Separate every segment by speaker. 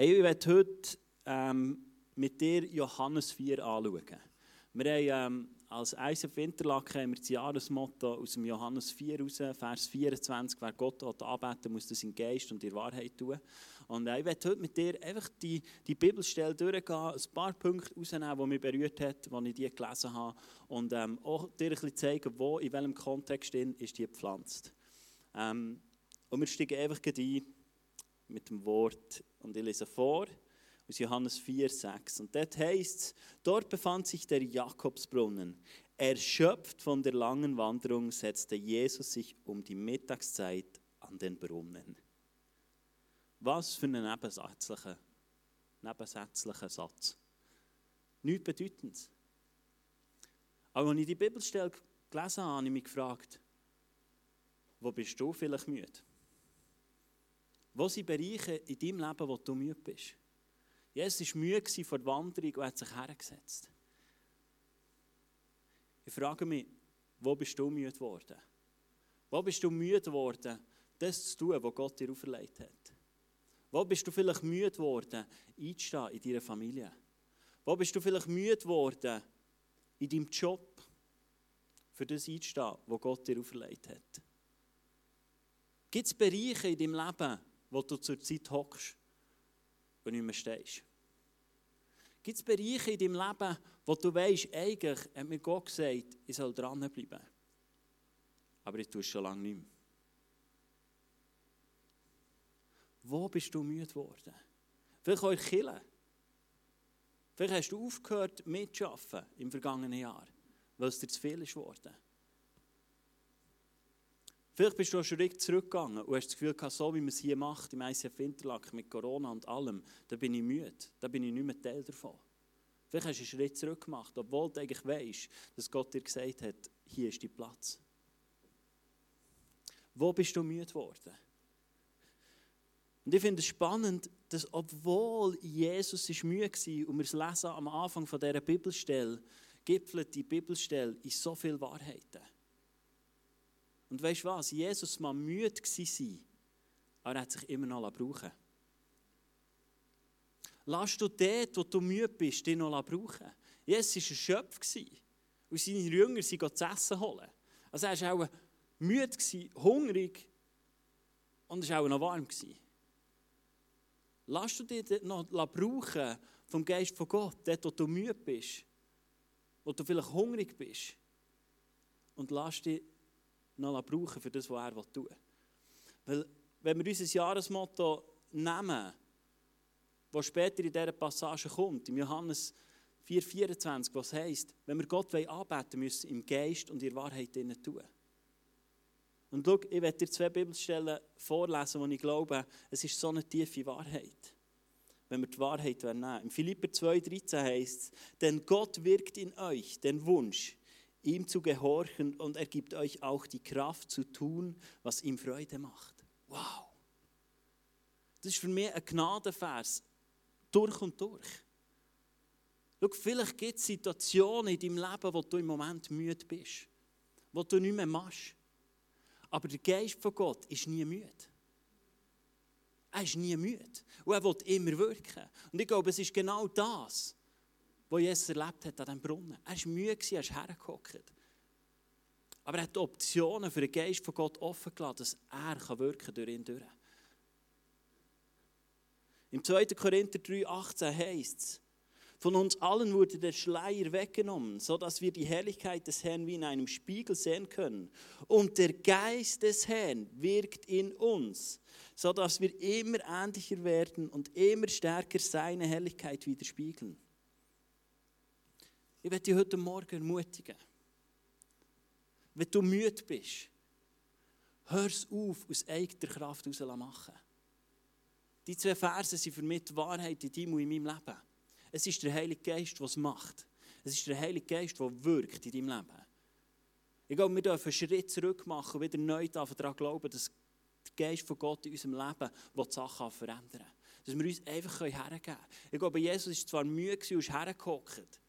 Speaker 1: Hey, ich werde heute ähm, mit dir Johannes 4 anschauen. Wir haben ähm, als ISF Winterlaken haben wir das Jahresmotto aus dem Johannes 4 raus, Vers 24, wer Gott anbeten muss das in Geist und in Wahrheit tun. Und äh, ich werde heute mit dir einfach die, die Bibelstelle durchgehen, ein paar Punkte rausnehmen, die mich berührt hat, als ich die gelesen habe. Und ähm, auch dir ein bisschen zeigen, wo, in welchem Kontext ist die gepflanzt. Ähm, und wir steigen einfach ein mit dem Wort. Und ich lese vor aus Johannes 4, 6. Und dort heißt es, dort befand sich der Jakobsbrunnen. Erschöpft von der langen Wanderung setzte Jesus sich um die Mittagszeit an den Brunnen. Was für ein nebensätzlicher, nebensätzlicher Satz. Nichts Bedeutendes. Aber als ich die Bibelstelle gelesen habe, habe ich mich gefragt, wo bist du vielleicht müde? Wo sind Bereiche in deinem Leben, wo du müde bist? Jesus war müde vor der Wanderung und hat sich hergesetzt. Ich frage mich, wo bist du müde geworden? Wo bist du müde geworden, das zu tun, was Gott dir auferlegt hat? Wo bist du vielleicht müde geworden, einzustehen in deiner Familie? Wo bist du vielleicht müde geworden, in deinem Job, für das einzustehen, was Gott dir auferlegt hat? Gibt es Bereiche in deinem Leben, wo du zur Zeit hockst und nicht mehr stehst? Gibt es Bereiche in deinem Leben, wo du weißt, eigentlich hat mir Gott gesagt, ich soll dranbleiben. Aber ich tue es schon lange nicht mehr. Wo bist du müde geworden? Vielleicht in Kirche. Vielleicht hast du aufgehört mitzuarbeiten im vergangenen Jahr, weil es dir zu viel ist geworden. Vielleicht bist du einen Schritt zurückgegangen und hast das Gefühl gehabt, so wie man es hier macht, im ICF Winterlaken mit Corona und allem, da bin ich müde, da bin ich nicht mehr Teil davon. Vielleicht hast du einen Schritt zurück gemacht, obwohl du eigentlich weißt, dass Gott dir gesagt hat, hier ist dein Platz. Wo bist du müde geworden? Und ich finde es spannend, dass obwohl Jesus ist müde war und wir es lesen am Anfang dieser Bibelstelle, gipfelt die Bibelstelle in so viel Wahrheiten. Und weißt du was? Jesus war müde sein, aber er hat sich immer noch brauchen Lass du dort, wo du müde bist, dich noch brauchen. Jesus war erschöpft und seine Jünger sind zu essen holen. Also er war auch müde, hungrig und war auch noch warm. Lass du dich noch brauchen vom Geist von Gott, dort, wo du müde bist, wo du vielleicht hungrig bist. Und lass dich noch brauchen für das, was er tun will. Weil, wenn wir unser Jahresmotto nehmen, das später in dieser Passage kommt, im Johannes 4,24, was heisst, wenn wir Gott anbeten müssen, im Geist und in Wahrheit tun. Und schau, ich werde dir zwei Bibelstellen vorlesen, wo ich glaube, es ist so eine tiefe Wahrheit. Wenn wir die Wahrheit nehmen. Im Philipper 2,13 heißt es, denn Gott wirkt in euch den Wunsch, ihm zu gehorchen und er gibt euch auch die Kraft zu tun, was ihm Freude macht. Wow! Das ist für mich ein Gnadenvers, durch und durch. Schau, vielleicht gibt es Situationen in deinem Leben, wo du im Moment müde bist, wo du nicht mehr machst. Aber der Geist von Gott ist nie müde. Er ist nie müde. Und er will immer wirken. Und ich glaube, es ist genau das, was Jesus erlebt hat an diesem Brunnen. Er war müde, er ist hergehockt. Aber er hat die Optionen für den Geist von Gott offen gelassen, dass er wirken durch ihn durch. Im 2. Korinther 3, 18 heißt es, von uns allen wurde der Schleier weggenommen, sodass wir die Herrlichkeit des Herrn wie in einem Spiegel sehen können. Und der Geist des Herrn wirkt in uns, sodass wir immer ähnlicher werden und immer stärker seine Herrlichkeit widerspiegeln. Ich werde dich heute Morgen ermutigen. Wenn du müde bist, hör es auf, aus eigener Kraft heraus machen. Die zwei Verse sind für mich die Wahrheit in deinem und in meinem Leben. Es ist der Heilige Geist, der es macht. Es ist der Heilige Geist, der wirkt in deinem Leben. Ich glaube, wir dürfen einen Schritt zurück machen und wieder neu daran glauben, dass der Geist von Gott in unserem Leben die Sachen verändern kann. Dass wir uns einfach hergeben können. Ich glaube, Jesus war zwar müde und ist hergehockt,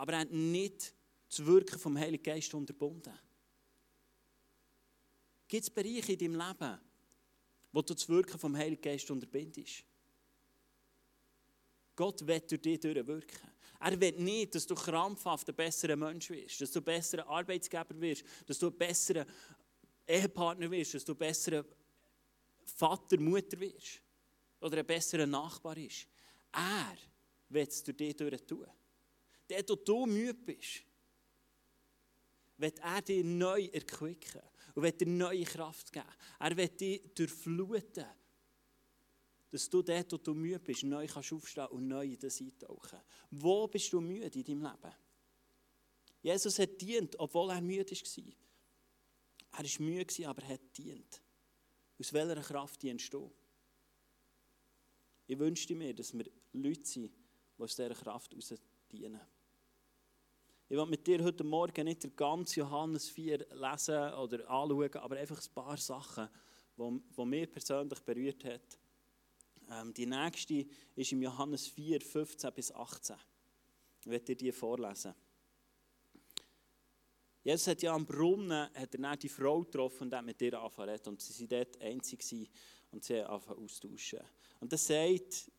Speaker 1: aber er hat nicht das Wirken vom Heiligen Geist unterbunden. Gibt es Bereiche in deinem Leben, wo du das Wirken vom Heiligen Geist unterbindest? Gott will durch dich durchwirken. Er will nicht, dass du krampfhaft ein besserer Mensch wirst, dass du ein besserer Arbeitsgeber wirst, dass du ein besserer Ehepartner wirst, dass du ein besserer Vater, Mutter wirst oder ein besserer Nachbar ist. Er will es durch dich durch tun. Der, du müde bist, wird er dich neu erquicken und wird dir neue Kraft geben. Er wird dich durchfluten, dass du dort, wo du müde bist, neu kannst aufstehen und neu in das eintauchen. Wo bist du müde in deinem Leben? Jesus hat dient, obwohl er müde war. Er war müde, aber er hat dient. Aus welcher Kraft dienst du? Ich wünschte mir, dass wir Leute sind, die aus dieser Kraft heraus dienen. Ich will mit dir heute Morgen nicht den ganzen Johannes 4 lesen oder anschauen, aber einfach ein paar Sachen, die, die mich persönlich berührt haben. Ähm, die nächste ist im Johannes 4, 15 bis 18. Ich werde dir die vorlesen. Jesus hat ja am Brunnen hat er die Frau getroffen und hat mit ihr angefangen und sie waren dort einzig und sie haben angefangen austauschen. Und er sagt,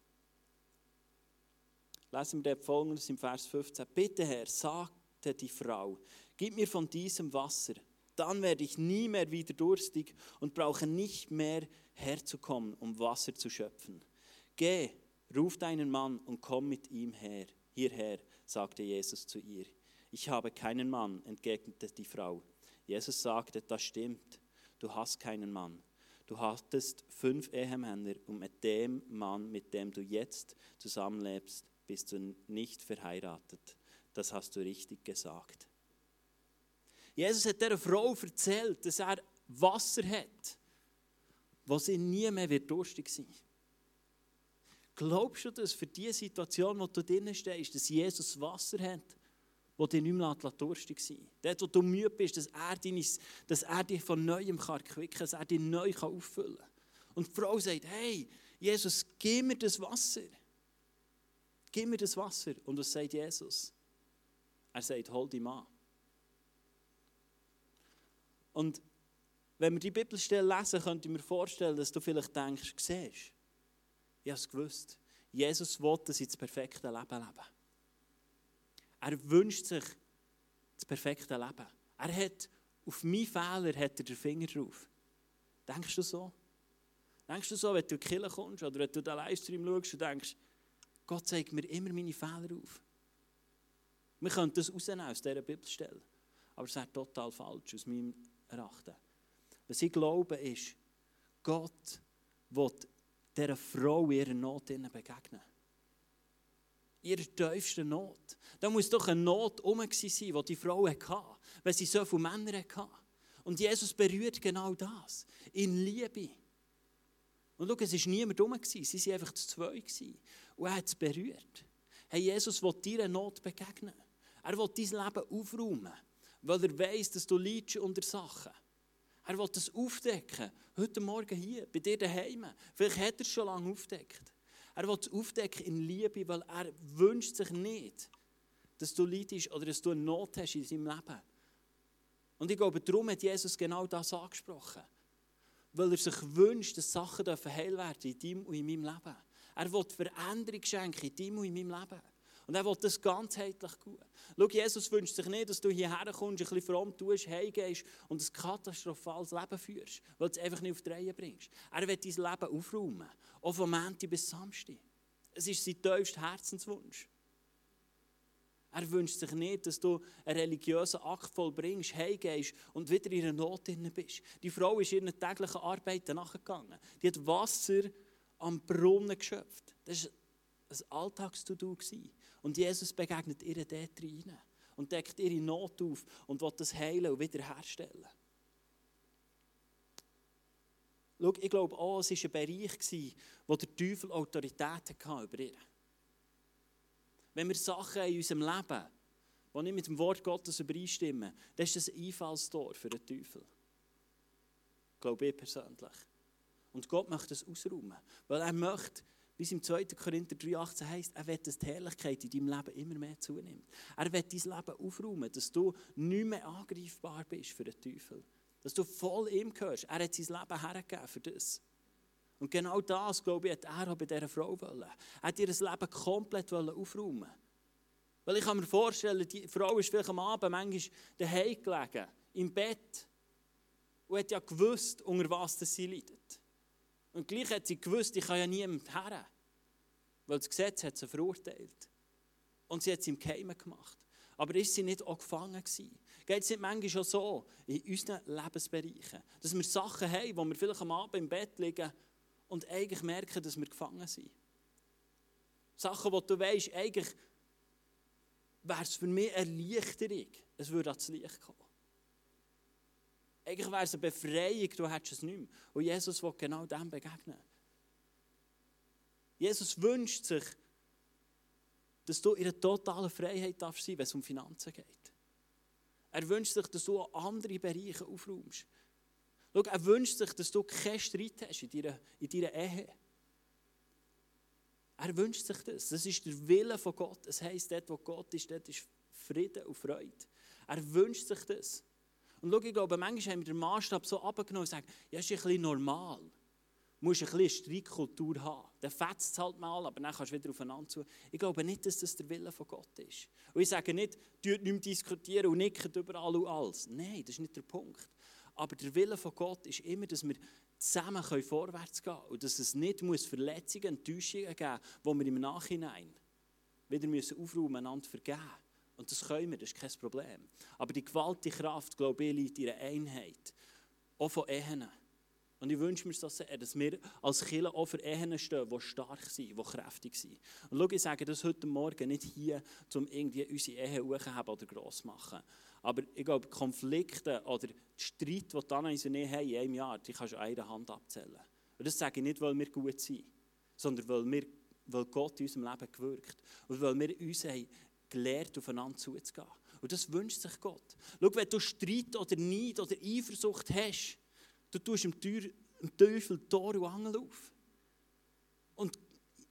Speaker 1: lesen wir dort folgendes im Vers 15, Bitte Herr, sag sagte die Frau, gib mir von diesem Wasser, dann werde ich nie mehr wieder durstig und brauche nicht mehr herzukommen, um Wasser zu schöpfen. Geh, ruf deinen Mann und komm mit ihm her, hierher, sagte Jesus zu ihr. Ich habe keinen Mann, entgegnete die Frau. Jesus sagte, das stimmt, du hast keinen Mann. Du hattest fünf Ehemänner und mit dem Mann, mit dem du jetzt zusammenlebst, bist du nicht verheiratet das hast du richtig gesagt. Jesus hat dieser Frau erzählt, dass er Wasser hat, wo sie nie mehr wird durstig sein Glaubst du, dass für die Situation, wo du drinnen stehst, dass Jesus Wasser hat, wo dich nicht mehr durstig sein? Dort, wo du müde bist, dass er, deine, dass er dich von Neuem kann quicken kann, dass er dich neu auffüllen kann. Und die Frau sagt, hey, Jesus, gib mir das Wasser. Gib mir das Wasser. Und was sagt Jesus? Er sagt, hol dich an. Und wenn wir die Bibelstelle lesen, könnte ich mir vorstellen, dass du vielleicht denkst, siehst, ich habe es gewusst. Jesus will, dass ich das perfekte Leben lebe. Er wünscht sich das perfekte Leben. Er hat auf meine Fehler hat er den Finger drauf. Denkst du so? Denkst du so, wenn du in die Kirche kommst oder wenn du den Livestream schaust und denkst, Gott zeigt mir immer meine Fehler auf. Wir können das rausnehmen aus dieser Bibelstelle. Aber es ist total falsch aus meinem Erachten. Was ich glaube ist, Gott will dieser Frau ihrer Not begegnen. Ihrer tiefsten Not. Da muss doch eine Not um sein, die die Frau hatte, wenn sie so viele Männer hatte. Und Jesus berührt genau das. In Liebe. Und schau, es war niemand um, sie waren einfach zu zwei. Und er hat es berührt. Hey, Jesus will dir eine Not begegnen. Er will dein Leben aufräumen, weil er weiß, dass du leidest unter Sachen. Er will das aufdecken. Heute Morgen hier, bei dir daheim. Vielleicht hat er es schon lange aufdeckt. Er will es aufdecken in Liebe, weil er wünscht sich nicht, dass du leidest oder dass du eine Not hast in seinem Leben. Und ich glaube, darum hat Jesus genau das angesprochen. Weil er sich wünscht, dass Sachen heil werden in deinem und in meinem Leben. Er will Veränderung schenken in deinem und in meinem Leben. Und er will das ganzheitlich gut. Schau, Jesus wünscht sich nicht, dass du hierher kommst, ein bisschen fromm tust, heimgehst und ein katastrophales Leben führst, weil du es einfach nicht auf die Reihe bringst. Er will dein Leben aufräumen, auch von Montag bis Samstag. Es ist sein tiefster Herzenswunsch. Er wünscht sich nicht, dass du einen religiösen Akt vollbringst, heimgehst und wieder in einer Not bist. Die Frau ist ihren täglichen Arbeiten nachgegangen. Die hat Wasser am Brunnen geschöpft. Das war ein Alltagstudo. Und Jesus begegnet ihr dort rein und deckt ihre Not auf und will das heilen und wiederherstellen. Schau, ich glaube auch, es war ein Bereich, wo der Teufel Autorität hatte über ihr. Wenn wir Sachen in unserem Leben, die nicht mit dem Wort Gottes übereinstimmen, dann ist das ein Einfallstor für den Teufel. Glaube ich persönlich. Und Gott möchte das ausräumen, weil er möchte, wie es im 2. Korinther 3,18 heißt, er will, dass die Herrlichkeit in deinem Leben immer mehr zunimmt. Er will dein Leben aufräumen, dass du nicht mehr angreifbar bist für den Teufel. Dass du voll ihm gehörst. Er hat sein Leben hergegeben für das. Und genau das, glaube ich, hat er auch bei dieser Frau wollen. Er hat ihr Leben komplett aufräumen Weil ich kann mir vorstellen, die Frau ist vielleicht am Abend manchmal daheim gelegen, im Bett, und hat ja gewusst, unter was sie leidet. Und gleich hat sie gewusst, ich kann ja niemand her. Weil das Gesetz hat sie verurteilt. Und sie hat es im Keimen gemacht. Aber ist sie nicht auch gefangen gewesen? Geht es nicht manchmal schon so in unseren Lebensbereichen, dass wir Sachen haben, wo wir vielleicht am Abend im Bett liegen und eigentlich merken, dass wir gefangen sind? Sachen, wo du weißt, eigentlich wäre es für mich eine Erleichterung, es würde ans Licht kommen. Eigentlich wäre es eine Befreiung, du hättest es nicht mehr. Und Jesus will genau dem begegnen. Jesus wünscht sich, dass du in einer totalen Freiheit darfst sein, wenn es um Finanzen geht. Er wünscht sich, dass du andere Bereiche aufräumst. Schau, er wünscht sich, dass du keinen Streit hast in deiner, in deiner Ehe. Er wünscht sich das. Das ist der Wille von Gott. Es heisst, dort, wo Gott ist, dort ist Frieden und Freude. Er wünscht sich das. Und schau, ich glaube, manchmal haben wir den Maßstab so abgenommen und sagen, ja, ist ein bisschen normal. Du musst ein bisschen Streitkultur haben. Dann fetzt es halt mal, aber dann kannst du wieder aufeinander zu. Ich glaube nicht, dass das der Wille von Gott ist. Und ich sage nicht, du nicht mehr diskutieren und nicken überall und alles. Nein, das ist nicht der Punkt. Aber der Wille von Gott ist immer, dass wir zusammen vorwärts gehen können. Und dass es nicht muss Verletzungen, Enttäuschungen geben muss, die wir im Nachhinein wieder müssen aufräumen, einander vergeben und das können wir, das ist kein Problem. Aber die gewaltige Kraft, glaube ich, liegt in der Einheit. Auch von Ehen. Und ich wünsche mir das sehr, dass wir als Kirche auch für Ehen stehen, die stark sind, die kräftig sind. Und schau, ich sage das heute Morgen nicht hier, um irgendwie unsere Ehe hochzuheben oder gross zu machen. Aber ich glaube, Konflikte oder die Streit, die dann in unserer Ehe haben, in einem Jahr, die kannst du an einer Hand abzählen. Und das sage ich nicht, weil wir gut sind, sondern weil, wir, weil Gott in unserem Leben gewirkt und weil wir uns haben gelernt, aufeinander zuzugehen. Und das wünscht sich Gott. Schau, wenn du Streit oder Neid oder Eifersucht hast, du tust dem Teufel Tor und Angel auf. Und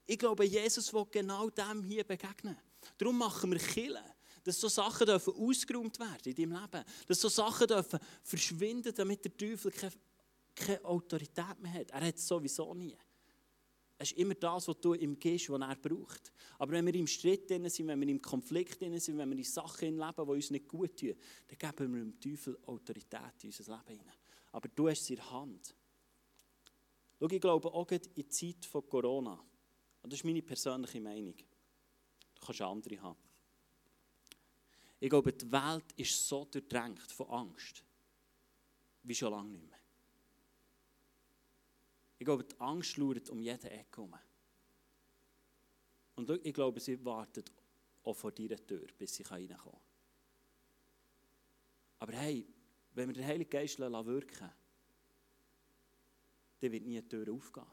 Speaker 1: ich glaube, Jesus will genau dem hier begegnen. Darum machen wir Killen, dass so Sachen dürfen ausgeräumt werden in deinem Leben. Dass so Sachen dürfen verschwinden, damit der Teufel keine, keine Autorität mehr hat. Er hat es sowieso nie. Es ist immer das, was du ihm gibst, was er braucht. Aber wenn wir im Streit sind, wenn wir im Konflikt sind, wenn wir in Sachen leben, die uns nicht gut tun, dann geben wir dem Teufel Autorität in unser Leben hinein. Aber du hast es in der Hand. Schau, ich glaube auch in die Zeit von Corona, und das ist meine persönliche Meinung, du kannst andere haben. Ich glaube, die Welt ist so durchdrängt von Angst, wie schon lange nicht mehr. Ich glaube, die Angst lauert um jede Ecke herum. Und ich glaube, sie wartet auch vor deiner Tür, bis sie reinkommen kann. Aber hey, wenn wir den Heiligen Geist wirken dann wird nie eine Tür aufgehen,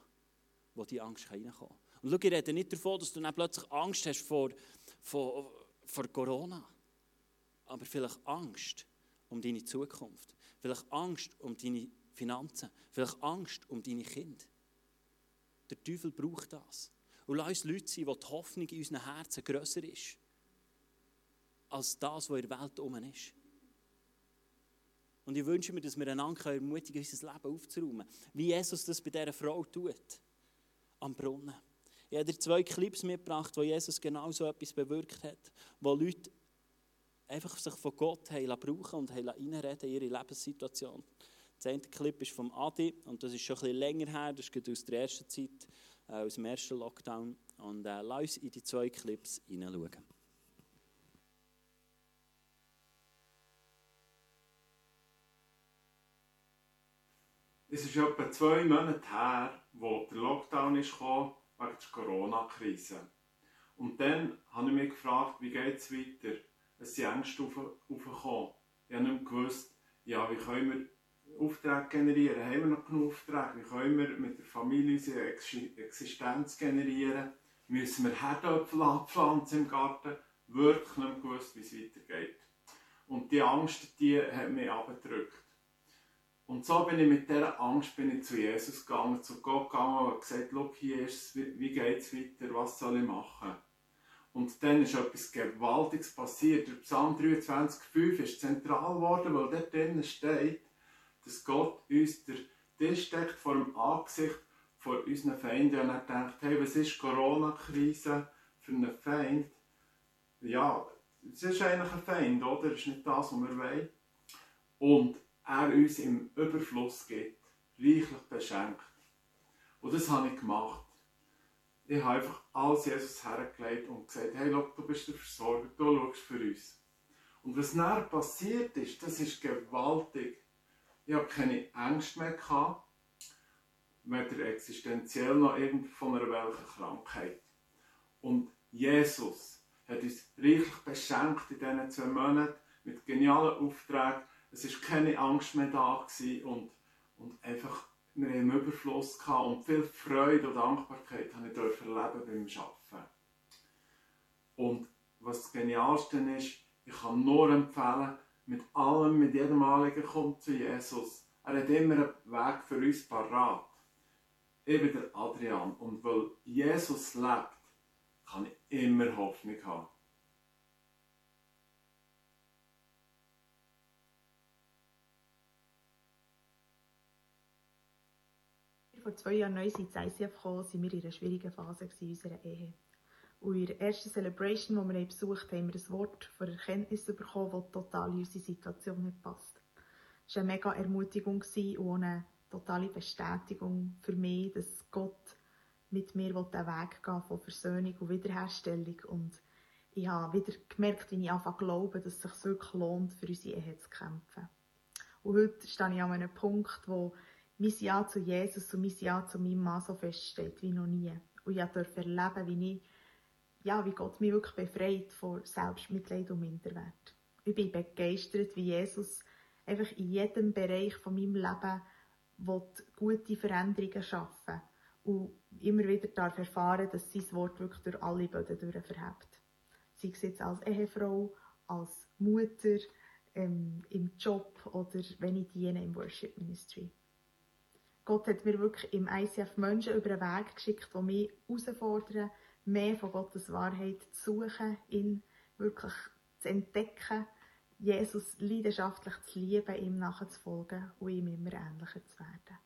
Speaker 1: wo die Angst reinkommen. Und schau, ich rede nicht davon, dass du dann plötzlich Angst hast vor, vor, vor Corona. Aber vielleicht Angst um deine Zukunft. Vielleicht Angst um deine Finanzen, vielleicht Angst um deine Kinder. Der Teufel braucht das. Und lass uns Leute sein, wo die Hoffnung in unseren Herzen grösser ist, als das, was in der Welt herum ist. Und ich wünsche mir, dass wir einander ermutigen unser Leben aufzuräumen. Wie Jesus das bei dieser Frau tut. Am Brunnen. Ich habe dir zwei Clips mitgebracht, wo Jesus genau so etwas bewirkt hat. Wo Leute einfach sich von Gott brauchen und reinreden in ihre Lebenssituation. Der eine Clip ist vom Adi und das ist schon ein bisschen länger her, das ist aus der ersten Zeit, äh, aus dem ersten Lockdown. Und äh, lass uns in die zwei Clips hineinschauen.
Speaker 2: Es ist etwa zwei Monate her, wo der Lockdown gekommen, wegen der Corona-Krise. Und dann habe ich mich gefragt, wie geht es weiter? Es sind Ängste aufgekommen. Ich habe nicht gewusst, ja, wie können wir Aufträge generieren? Haben wir noch genug Aufträge? Wie können wir mit der Familie unsere Existenz generieren? Müssen wir Herdöpfel abpflanzen im Garten? Wirklich nicht gewusst, wie es weitergeht. Und die Angst, die hat mich abgedrückt. Und so bin ich mit dieser Angst bin ich zu Jesus gegangen, zu Gott gegangen und gesagt, schau, hier ist es, wie geht es weiter, was soll ich machen? Und dann ist etwas Gewaltiges passiert. Der Psalm 23,5 ist zentral geworden, weil dort drinnen steht, dass Gott uns der, der steckt vor dem Angesicht vor unseren Feinden und er denkt, hey, was ist Corona-Krise für einen Feind? Ja, es ist eigentlich ein Feind, oder? Das ist nicht das, was wir wollen. Und er uns im Überfluss gibt, reichlich beschenkt. Und das habe ich gemacht. Ich habe einfach alles Jesus hergelegt und gesagt, hey, look, du bist der Versorger, du schaust für uns. Und was dann passiert ist, das ist gewaltig. Ich habe keine Ängste mehr gehabt, weder existenziell noch irgend von einer welchen Krankheit. Und Jesus hat uns reichlich beschenkt in diesen zwei Monaten mit genialen Aufträgen. Es war keine Angst mehr da und, und einfach, wir haben einen Überfluss gehabt und viel Freude und Dankbarkeit habe ich erleben beim Arbeiten. Und was das Genialste ist, ich kann nur empfehlen, mit allem, mit jedem Anliegen kommt zu Jesus. Er hat immer einen Weg für uns parat. Ich bin der Adrian und weil Jesus lebt, kann ich immer Hoffnung haben.
Speaker 3: Vor zwei Jahren neu ins ICF gekommen, waren wir in einer schwierigen Phase unserer Ehe. Und in der ersten Celebration, die wir besucht haben, haben wir ein Wort von Erkenntnis bekommen, das total in unsere Situation nicht passt. Es war eine mega Ermutigung und eine totale Bestätigung für mich, dass Gott mit mir den Weg gehen von Versöhnung und Wiederherstellung. Und ich habe wieder gemerkt, wie ich anfange zu glauben, dass es sich wirklich lohnt, für unsere Ehe zu kämpfen. Und heute stehe ich an einem Punkt, wo mein Ja zu Jesus und mein Ja zu meinem Mann so feststeht wie noch nie. Und ich durfte erleben, wie ich ja, wie Gott mich wirklich befreit von Selbstmitleid und Minderwert. Ich bin begeistert, wie Jesus einfach in jedem Bereich von meinem Leben gute Veränderungen schaffen und immer wieder darf erfahren, dass sein Wort wirklich durch alle Böden durch verhebt. Sei es jetzt als Ehefrau, als Mutter, ähm, im Job oder wenn ich diene im Worship Ministry. Gott hat mir wirklich im ICF Menschen über einen Weg geschickt, die mich herausfordern, mehr von Gottes Wahrheit zu suchen, ihn wirklich zu entdecken, Jesus leidenschaftlich zu lieben, ihm nachzufolgen und ihm immer ähnlicher zu werden.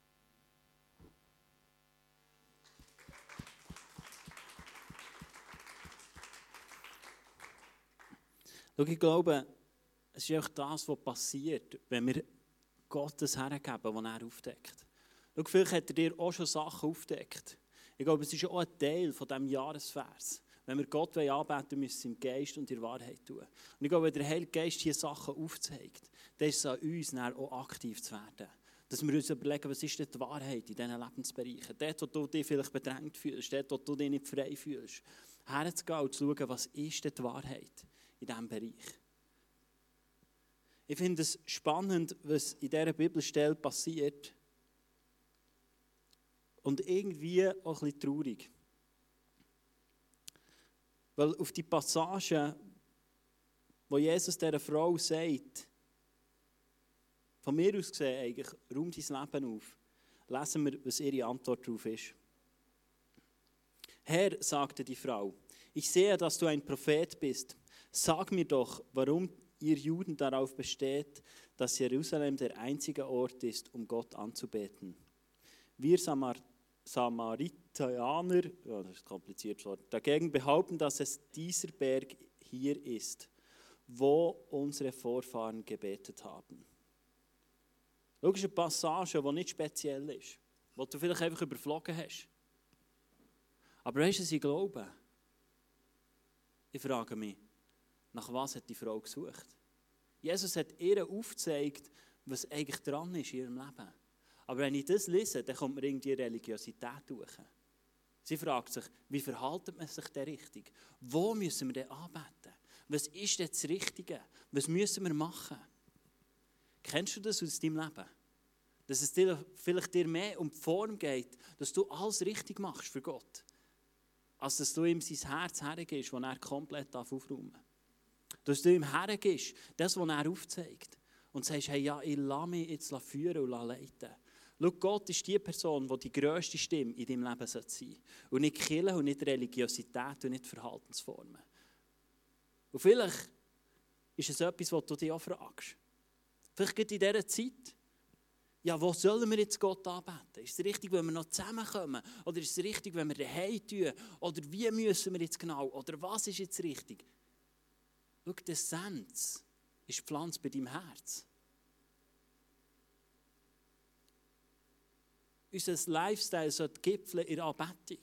Speaker 1: Ich glaube, es ist auch das, was passiert, wenn wir Gottes hergeben, was er aufdeckt. Schau, vielleicht hat er dir auch schon Sachen aufdeckt. Ich glaube, es ist auch ein Teil von diesem Jahresvers. Wenn wir Gott anbeten müssen, im Geist und in Wahrheit tun. Und ich glaube, wenn der Heilige Geist hier Sachen aufzeigt, dann ist es an uns, auch aktiv zu werden. Dass wir uns überlegen, was ist denn die Wahrheit in diesen Lebensbereichen? Dort, wo du dich vielleicht bedrängt fühlst, dort, wo du dich nicht frei fühlst. Herzugehen und zu schauen, was ist denn die Wahrheit in diesem Bereich. Ich finde es spannend, was in dieser Bibelstelle passiert, und irgendwie auch ein bisschen traurig. Weil auf die Passage, wo Jesus dieser Frau sagt, von mir aus gesehen eigentlich, räum dein Leben auf, lesen wir, was ihre Antwort darauf ist. Herr, sagte die Frau, ich sehe, dass du ein Prophet bist. Sag mir doch, warum ihr Juden darauf besteht, dass Jerusalem der einzige Ort ist, um Gott anzubeten. Wir Samar Samaritaner, ja, das ist ein kompliziertes Wort, dagegen behaupten, dass es dieser Berg hier ist, wo unsere Vorfahren gebetet haben. Eine Passage, die nicht speziell ist, die du vielleicht einfach überflogen hast. Aber weißt du, sie glauben? Ich frage mich, nach was hat die Frau gesucht? Jesus hat ihr aufgezeigt, was eigentlich dran ist in ihrem Leben. Aber wenn ich das lese, dann kommt mir irgendwie Religiosität durch. Sie fragt sich, wie verhaltet man sich denn richtig? Wo müssen wir denn anbeten? Was ist denn das Richtige? Was müssen wir machen? Kennst du das aus deinem Leben? Dass es dir vielleicht dir mehr um die Form geht, dass du alles richtig machst für Gott, als dass du ihm sein Herz hergibst, das er komplett aufräumen darf. Dass du ihm hergibst, das, was er aufzeigt. Und sagst, hey, ja, ich lasse mich jetzt führen und leiten. Schau, Gott ist die Person, die die grösste Stimme in deinem Leben sein sollte. Und nicht Kirche und nicht Religiosität und nicht Verhaltensformen. Und vielleicht ist es etwas, was du dich auch fragst. Vielleicht geht in dieser Zeit, ja, wo sollen wir jetzt Gott anbeten? Ist es richtig, wenn wir noch zusammenkommen? Oder ist es richtig, wenn wir daheim tun? Oder wie müssen wir jetzt genau? Oder was ist jetzt richtig? Schau, die Essenz ist pflanzt bei deinem Herz. Unser Lifestyle sollte gipfeln in Anbetung,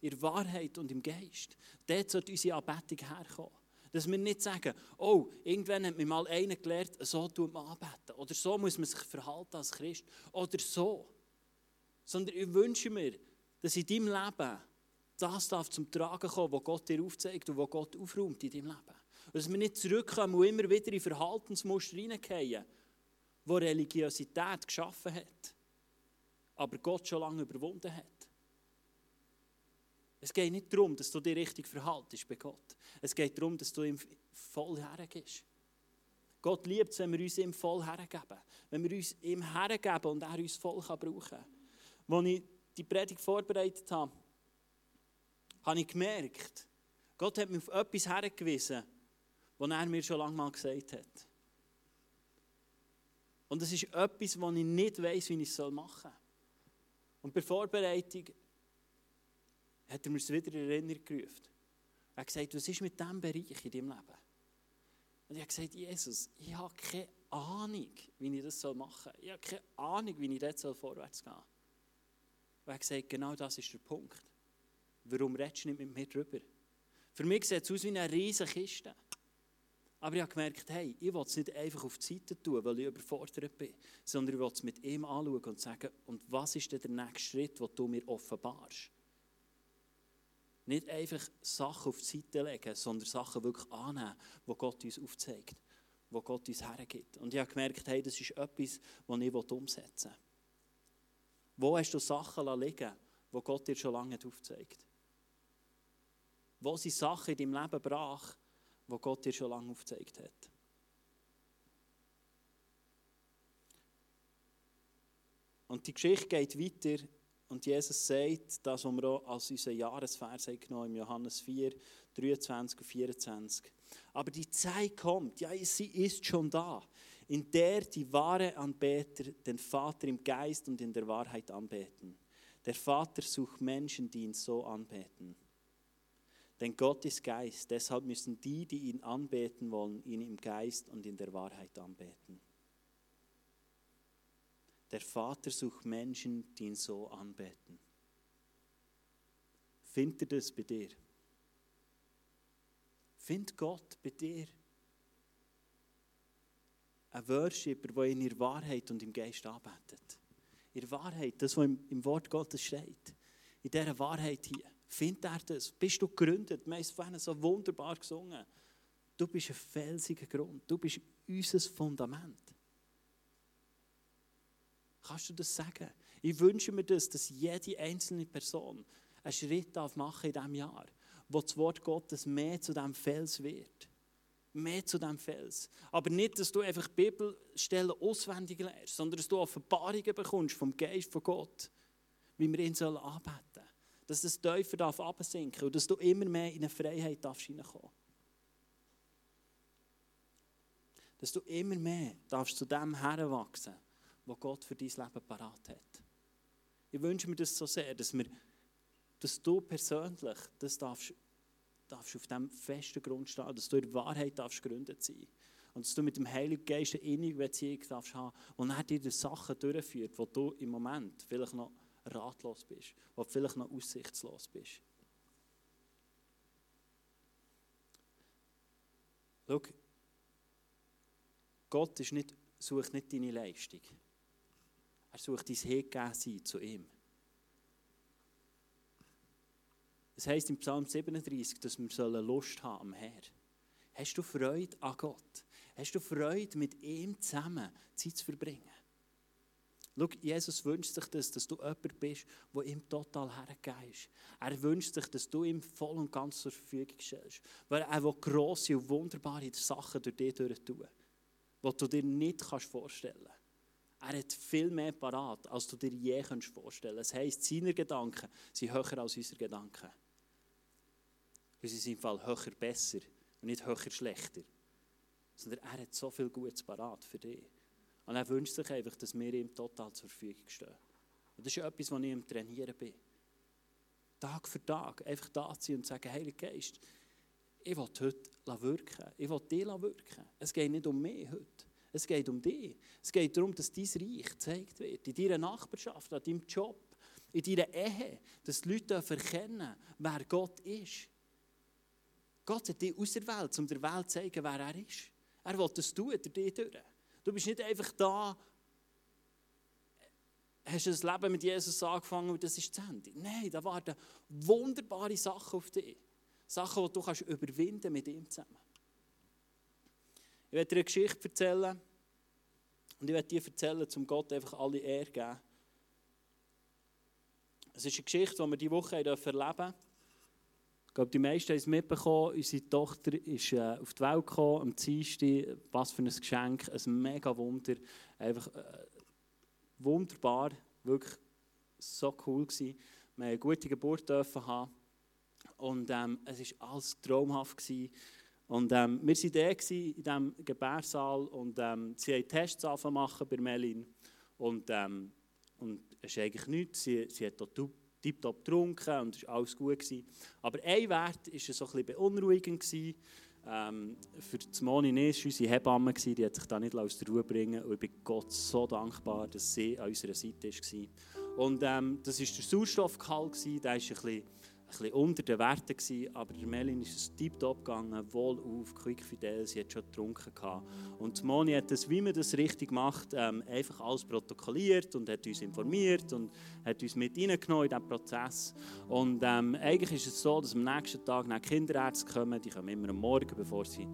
Speaker 1: in Wahrheit und im Geist. Dort sollte unsere Anbetung herkommen. Dass wir nicht sagen, oh, irgendwann hat mir mal einer gelernt, so tut man anbeten. Oder so muss man sich verhalten als Christ. Oder so. Sondern ich wünsche mir, dass in deinem Leben das darf zum Tragen kommen, was Gott dir aufzeigt und was Gott aufräumt in deinem Leben. Und dass wir nicht zurückkommen und immer wieder in Verhaltensmuster hineingehen, die Religiosität geschaffen hat, aber Gott schon lange überwunden hat. Es geht nicht darum, dass du dich richtig verhaltest bei Gott. Es geht darum, dass du ihm voll hergibst. Gott liebt es, wenn wir uns ihm voll hergeben. Wenn wir uns ihm hergeben und er uns voll brauchen kann. Als ich die Predigt vorbereitet habe, habe ich gemerkt, Gott hat mich auf etwas hergewiesen, was er mir schon lange mal gesagt hat. Und es ist etwas, was ich nicht weiß, wie ich es machen soll. Und bei Vorbereitung hat er mir wieder in Erinnerung gerufen. Er hat gesagt, was ist mit diesem Bereich in deinem Leben? Und ich habe gesagt, Jesus, ich habe keine Ahnung, wie ich das machen soll. Ich habe keine Ahnung, wie ich dort vorwärts gehen soll. Und er hat gesagt, genau das ist der Punkt. Warum redest du nicht mit mir darüber? Für mich sieht es aus wie eine riesige Kiste. Aber ich habe gemerkt, hey, ich will es nicht einfach auf die Seite tun, weil ich überfordert bin, sondern ich will es mit ihm anschauen und sagen, und was ist denn der nächste Schritt, den du mir offenbarst? Nicht einfach Sachen auf die Seite legen, sondern Sachen wirklich annehmen, die Gott uns aufzeigt, die Gott uns hergibt. Und ich habe gemerkt, hey, das ist etwas, was ich umsetzen will. Wo hast du Sachen liegen die Gott dir schon lange aufzeigt? Wo sind Sachen in deinem Leben brach, die Gott dir schon lange aufgezeigt hat? Und die Geschichte geht weiter und Jesus sagt, das, was wir auch als unseren Jahresvers genommen im Johannes 4, 23 und 24. Aber die Zeit kommt, ja, sie ist schon da, in der die wahre Anbeter den Vater im Geist und in der Wahrheit anbeten. Der Vater sucht Menschen, die ihn so anbeten. Denn Gott ist Geist, deshalb müssen die, die ihn anbeten wollen, ihn im Geist und in der Wahrheit anbeten. Der Vater sucht Menschen, die ihn so anbeten. Findet er das bei dir? Find Gott bei dir. Ein Worshipper, der in der Wahrheit und im Geist arbeitet. In Wahrheit, das, was im, Wort Gottes steht. In dieser Wahrheit hier. Findet er das? Bist du gegründet? Wir haben es vorhin so wunderbar gesungen. Du bist ein felsiger Grund. Du bist unser Fundament. Kannst du das sagen? Ich wünsche mir das, dass jede einzelne Person einen Schritt machen in diesem Jahr, wo das Wort Gottes mehr zu diesem Fels wird. Mehr zu diesem Fels. Aber nicht, dass du einfach Bibelstellen auswendig lernst, sondern dass du Offenbarungen bekommst vom Geist von Gott, wie wir ihn anbeten sollen. Dass das Täufer darf absinken und dass du immer mehr in eine Freiheit darfst hineinkommen. Dass du immer mehr darfst zu dem heranwachsen was Gott für dein Leben parat hat. Ich wünsche mir das so sehr, dass, wir, dass du persönlich das darfst, darfst auf diesem festen Grund stehen, dass du in Wahrheit darfst gegründet sein und dass du mit dem Heiligen Geist eine innige Beziehung darfst haben und er dir die Sachen durchführt, wo du im Moment vielleicht noch ratlos bist, wo vielleicht noch aussichtslos bist. Schau, Gott ist nicht, sucht nicht deine Leistung. Er sucht dein Hingegebensein zu ihm. Es heisst im Psalm 37, dass wir Lust haben am Herr. Hast du Freude an Gott? Hast du Freude, mit ihm zusammen Zeit zu verbringen? Schau, Jesus wünscht sich das, dass du jemand bist, der ihm total hergegeben ist. Er wünscht sich, dass du ihm voll und ganz zur Verfügung stellst. Weil er will grosse und wunderbare Sachen durch dich tun, die du dir nicht vorstellen kannst. Er hat viel mehr parat, als du dir je vorstellen kannst. Das heisst, seine Gedanken sind höher als unsere Gedanken. Sie sind im Fall höher besser und nicht höher schlechter. Sondern er hat so viel Gutes parat für dich. Und er wünscht sich einfach, dass wir ihm total zur Verfügung stehen. Und das ist etwas, was ich im Trainieren bin. Tag für Tag einfach da sein und sagen, Heiliger Geist, ich will heute wirken. Ich will dich wirken. Es geht nicht um mich heute. Es geht um dich. Es geht darum, dass dein Reich gezeigt wird. In deiner Nachbarschaft, an deinem Job, in deiner Ehe. Dass die Leute erkennen wer Gott ist. Gott hat dich auserwählt, um der Welt zu zeigen, wer er ist. Er will das tun, durch dich durch. Du bist nicht einfach da, hast ein Leben mit Jesus angefangen und das ist das Ende. Nein, da warten wunderbare Sachen auf dich. Sachen, die du kannst überwinden mit ihm zusammen. Ich werde dir eine Geschichte erzählen und ich werde dir erzählen, zum Gott einfach alle Ehre geben. Es ist eine Geschichte, die wir diese Woche erleben durften. Glaube, die meisten haben es mitbekommen. Unsere Tochter ist äh, auf die Welt gekommen, am Dienstag. Was für ein Geschenk, ein mega Wunder. Einfach äh, wunderbar, wirklich so cool gewesen. Wir eine gute Geburt dürfen haben. Und ähm, es war alles traumhaft. Gewesen. Und ähm, wir waren da in diesem Gebärsaal und ähm, sie haben Tests machen bei Melin. Und, ähm, und es ist eigentlich nichts. Sie, sie hat dort tiptop getrunken und es war alles gut. Gewesen. Aber ein Wert war so ein bisschen beunruhigend. Gewesen. Ähm, für die Moni Nes war unsere Hebamme, gewesen, die hat sich da nicht aus der Ruhe bringen Und ich bin Gott so dankbar, dass sie an unserer Seite war. Und ähm, das war der Sauerstoffgehalt, der war ein bisschen bisschen unter den Werten, gewesen, aber der Melin ist es tiptop gegangen, wohl auf, quick fidel, sie hat schon getrunken. Gehabt. Und Moni hat das, wie man das richtig macht, ähm, einfach alles protokolliert und hat uns informiert und hat uns mit reingenommen in diesen Prozess. Und ähm, eigentlich ist es so, dass am nächsten Tag nach Kinderärzte kommen, die kommen immer am Morgen, bevor sie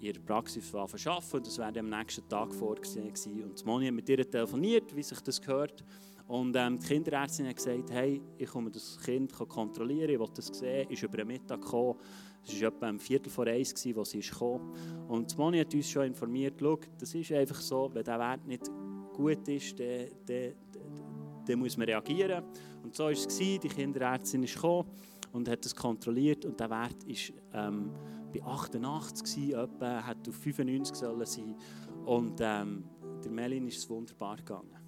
Speaker 1: ihre Praxis arbeiten. Und das wäre am nächsten Tag vorgesehen Und Moni hat mit ihr telefoniert, wie sich das gehört. Und ähm, die Kinderärztin hat gesagt, hey, ich komme das Kind kontrollieren, ich will das sehen, ist über den Mittag gekommen. Es war etwa ein Viertel vor eins, als sie kam. Und Moni hat uns schon informiert, schau, das ist einfach so, wenn der Wert nicht gut ist, dann, dann, dann muss man reagieren. Und so war es, die Kinderärztin ist gekommen und hat das kontrolliert und der Wert war ähm, bei 88 etwa, hat auf 95 sollen sein. Und ähm, der Melin ist es wunderbar gegangen.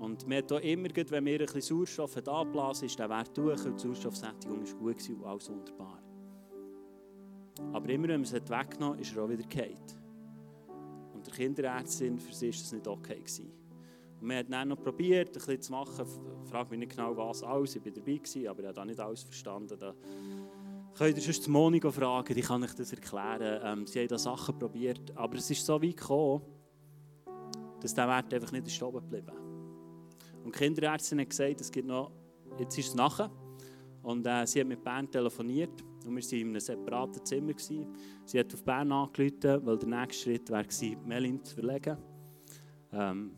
Speaker 1: Und wir haben immer, wenn wir ein bisschen Sauerstoff anblasen, ist der Wert durch und die Sauerstoffsättigung war gut und alles wunderbar. Aber immer, wenn man es weggenommen hat, ist er auch wieder gefallen. Und der Kinderärztin, für sie war das nicht okay. Gewesen. Und wir haben dann noch probiert, ein bisschen zu machen. Ich frage mich nicht genau, was alles. Ich war dabei, gewesen, aber ich habe nicht alles verstanden. Da könnt ihr sonst Monika fragen, die kann ich das erklären. Ähm, sie haben da Sachen probiert, aber es ist so weit gekommen, dass der Wert einfach nicht ist oben geblieben und die Kinderärztin hat gesagt, es gibt noch, jetzt ist es nachher. Und äh, sie hat mit Bern telefoniert und wir waren in einem separaten Zimmer. Gewesen. Sie hat auf Bern angerufen, weil der nächste Schritt wäre Melin zu verlegen. Ähm,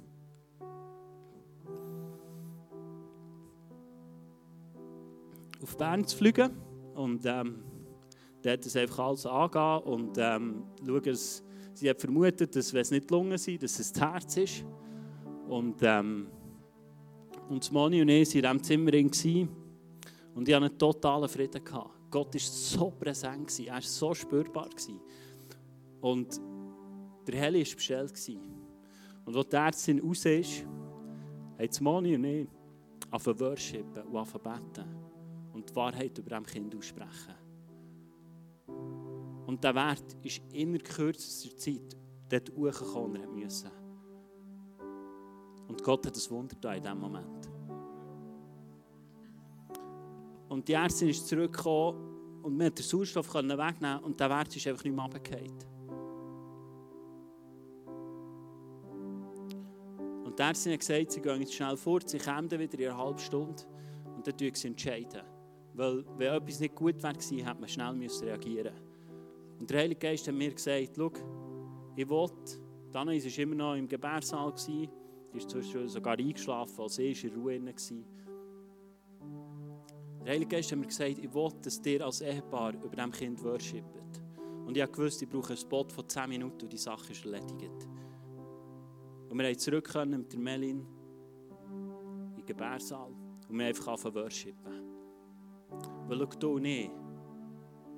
Speaker 1: auf Bern zu fliegen und ähm, dort das einfach alles angehen und ähm, schauen, sie hat vermutet, dass wenn es nicht die Lunge sind, dass es das Herz ist und ähm, und Moni und ich waren in diesem Zimmer und ich hatte einen totalen Frieden. Gott war so präsent, er war so spürbar. Und der Heli war bestellt. Und als die Ärztin raus ist, haben Moni und ich angefangen worshipen und angefangen beten. Und die Wahrheit über diesem Kind aussprechen. Und der Wert ist in kürzester Zeit dort hochgekommen, er musste. Und Gott hat das Wunder da in diesem Moment. Und die Ärztin ist zurückgekommen und wir konnten den Sauerstoff wegnehmen und der Wert ist einfach nicht mehr runtergefallen. Und die Ärztin hat gesagt, sie gehen jetzt schnell fort, sie kommen wieder in einer halben Stunde und dann entscheiden sie entscheiden. Weil, wenn etwas nicht gut wäre, hätte man schnell reagieren müssen. Und der Heilige Geist hat mir gesagt, schau, ich will, Dana war immer noch im Gebärsaal, Sie ist sogar eingeschlafen, als sie in Ruhe war. Der Heilige Geist hat mir gesagt, ich will, dass ihr als Ehepaar über diesem Kind worshippet. Und ich wusste, ich brauche einen Spot von 10 Minuten und die Sache ist erledigt. Und wir konnten zurück mit der Melin in den Gebärsaal und wir einfach anfangen worshipen. Weil schau, du und ich,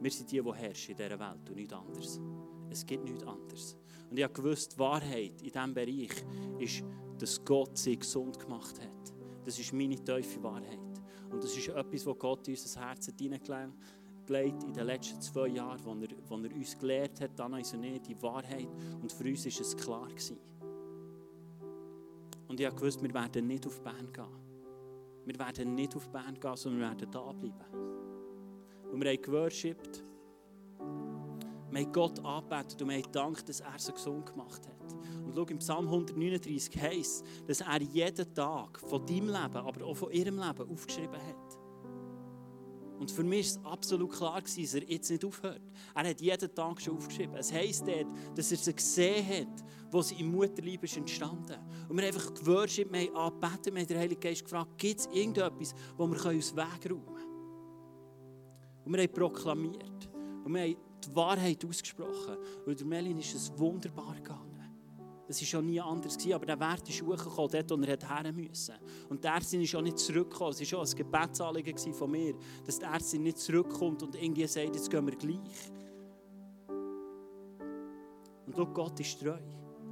Speaker 1: wir sind die, die herrschen in dieser Welt und nichts anderes. Es gibt nichts anderes. Und ich wusste, die Wahrheit in diesem Bereich ist, dass Gott sie gesund gemacht hat. Das ist meine tiefe Wahrheit. Und das ist etwas, was Gott in unser Herz hineingelegt in den letzten zwei Jahren, wo er, wo er uns gelehrt hat, dann also nicht die Wahrheit. Und für uns war es klar. Gewesen. Und ich wusste, wir werden nicht auf Bern gehen. Wir werden nicht auf Bern gehen, sondern wir werden da bleiben. Und wir haben geworshipped. Wir haben Gott angebetet und wir haben gedankt, dass er sie gesund gemacht hat. Und schau, im Psalm 139 heisst, dass er jeden Tag von deinem Leben, aber auch von ihrem Leben aufgeschrieben hat. Und für mich war es absolut klar, dass er jetzt nicht aufhört. Er hat jeden Tag schon aufgeschrieben. Es heisst dort, dass er sie gesehen hat, wo sie im Mutterlieb ist entstanden. Und wir haben einfach geworshipped, wir haben angebetet, wir haben den Heiligen Geist gefragt, gibt es irgendetwas, wo wir aus Weg räumen können? Und wir haben proklamiert. Und wir haben die Wahrheit ausgesprochen. Und der Melin ist es wunderbar gegangen. Das war schon nie anders, aber der Wert ist hochgekommen, dort, wo er her musste. Und die Ärztin ist auch nicht zurückgekommen. Es war auch ein Gebetsanliegen von mir, dass die Ärztin nicht zurückkommt und irgendwie sagt, jetzt gehen wir gleich. Und schau, Gott ist treu.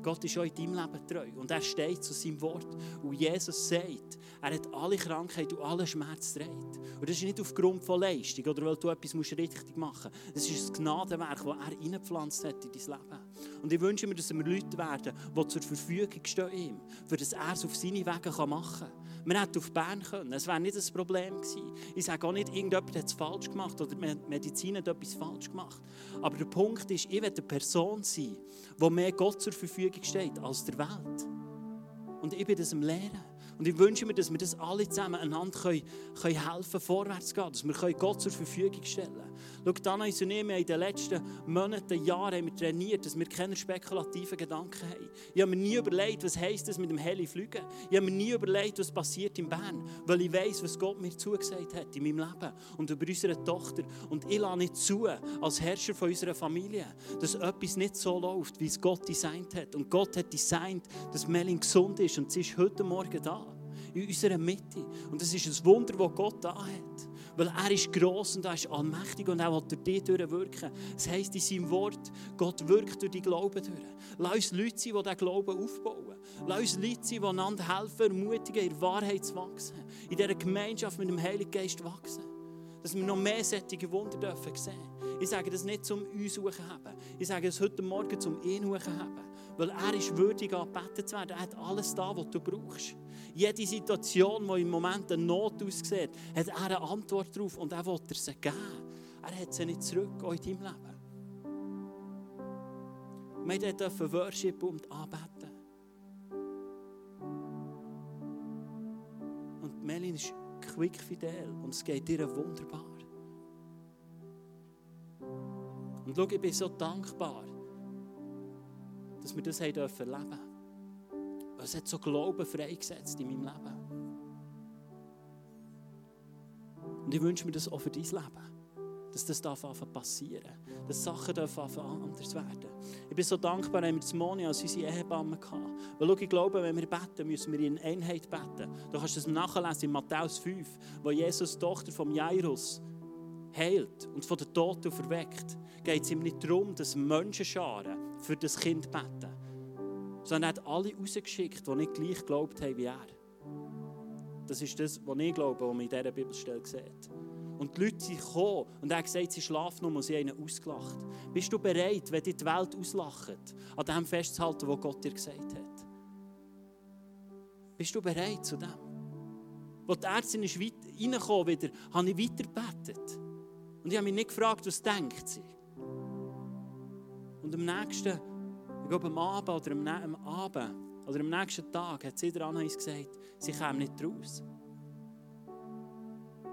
Speaker 1: Gott ist auch in deinem Leben treu. Und er steht zu seinem Wort. Und Jesus sagt, er hat alle Krankheit und alle Schmerz trägt. Und das ist nicht aufgrund von Leistung oder weil du etwas richtig machen musst. Das ist das Gnadenwerk, das er hineingepflanzt hat in dein Leben. Und ich wünsche mir, dass wir Leute werden, die zur Verfügung stehen ihm, für das er es auf seine Wege machen kann. Wir hätten auf Bern können. Es wäre nicht ein Problem gewesen. Ich sage auch nicht, irgendjemand hat es falsch gemacht oder die Medizin hat etwas falsch gemacht. Aber der Punkt ist, ich will eine Person sein, die mehr Gott zur Verfügung steht als der Welt. Und ich bin das im Lehren. Und ich wünsche mir, dass wir das alle zusammen einander können, können helfen vorwärts zu gehen, dass wir Gott zur Verfügung stellen können. Schau, Dana und ich in den letzten Monaten, Jahren haben wir trainiert, dass wir keine spekulativen Gedanken haben. Ich habe mir nie überlegt, was heisst das mit dem Heli fliegen. Ich habe mir nie überlegt, was passiert in Bern, weil ich weiß, was Gott mir zugesagt hat in meinem Leben und über unsere Tochter. Und ich lasse nicht zu, als Herrscher von unserer Familie, dass etwas nicht so läuft, wie es Gott designt hat. Und Gott hat designt, dass Melin gesund ist und sie ist heute Morgen da in unserer Mitte. Und das ist ein Wunder, das Gott da hat. Weil er ist gross und er ist allmächtig und er will durch dich wirken. Das heisst in seinem Wort, Gott wirkt durch die Glauben durch. Lass uns Leute sein, die diesen Glauben aufbauen. Lass uns Leute sein, die einander helfen, ermutigen, in der Wahrheit zu wachsen. In dieser Gemeinschaft mit dem Heiligen Geist wachsen. Dass wir noch mehr solche Wunder dürfen sehen. Ich sage das nicht zum uns haben. Ich sage es heute Morgen zum ihn haben. Weil er ist würdig, angebetet zu werden. Er hat alles da, was du brauchst. Jede Situation, die im Moment eine Not aussieht, hat er eine Antwort darauf und er will sie geben. Er hat sie nicht zurück in deinem Leben. Wir dürfen Worship und anbeten. Und Melin ist quickfidel und es geht ihr wunderbar. Und schau, ich bin so dankbar, dass wir das erleben dürfen. Es hat so Glauben freigesetzt in meinem Leben. Und ich wünsche mir das auch für dein Leben. Dass das darf passieren Dass Sachen dürfen anders werden Ich bin so dankbar, dass wir das Moni als unsere Ehebamme hatten. Weil schau, ich glaube, wenn wir beten, müssen wir in Einheit beten. Du kannst das nachlesen in Matthäus 5, wo Jesus die Tochter von Jairus heilt und von den Toten verweckt. Geht es ihm nicht darum, dass Menschenscharen für das Kind beten sondern er hat alle rausgeschickt, die nicht gleich geglaubt haben wie er. Das ist das, was ich glaube, was man in dieser Bibelstelle sieht. Und die Leute sind gekommen und er hat gesagt, sie schlafen nur und sie haben ihn ausgelacht. Bist du bereit, wenn die Welt auslacht, an dem festzuhalten, was Gott dir gesagt hat? Bist du bereit zu dem? Als die Ärztin ist reingekommen wieder, habe ich weiter gebetet. Und ich habe mich nicht gefragt, was denkt sie. Und am nächsten ich glaube, am Abend oder am, am Abend oder am nächsten Tag hat sie dran uns gesagt, sie käme nicht raus.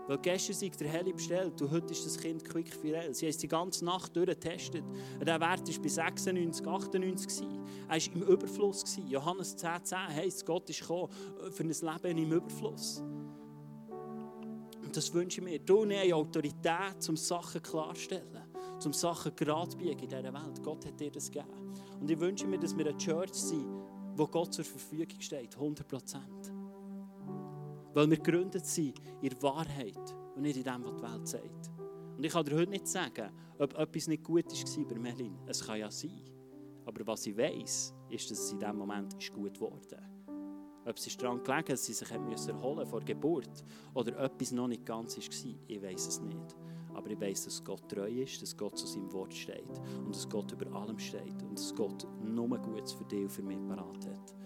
Speaker 1: Weil gestern sei der Heli bestellt und heute ist das Kind quick fidel. Sie haben es die ganze Nacht durchgetestet. Der Wert war bei 96, 98. Er war im Überfluss. Johannes 10, 10 heisst, Gott ist gekommen für ein Leben im Überfluss. Und das wünsche ich mir. Du hast Autorität, um Sachen klarzustellen um Sachen gerade biegen in dieser Welt. Gott hat dir das gegeben. Und ich wünsche mir, dass wir eine Church sind, wo Gott zur Verfügung steht, 100 Prozent. Weil wir gegründet sind in der Wahrheit und nicht in dem, was die Welt sagt. Und ich kann dir heute nicht sagen, ob etwas nicht gut war bei Melin. Es kann ja sein. Aber was ich weiß, ist, dass es in diesem Moment ist gut geworden ist. Ob es daran gelegen dass sie sich erholen vor der Geburt oder etwas noch nicht ganz war, ich weiß es nicht. Aber ich weiß, dass Gott treu ist, dass Gott zu seinem Wort steht und dass Gott über allem steht und dass Gott nur Gutes für dich und für mich parat hat.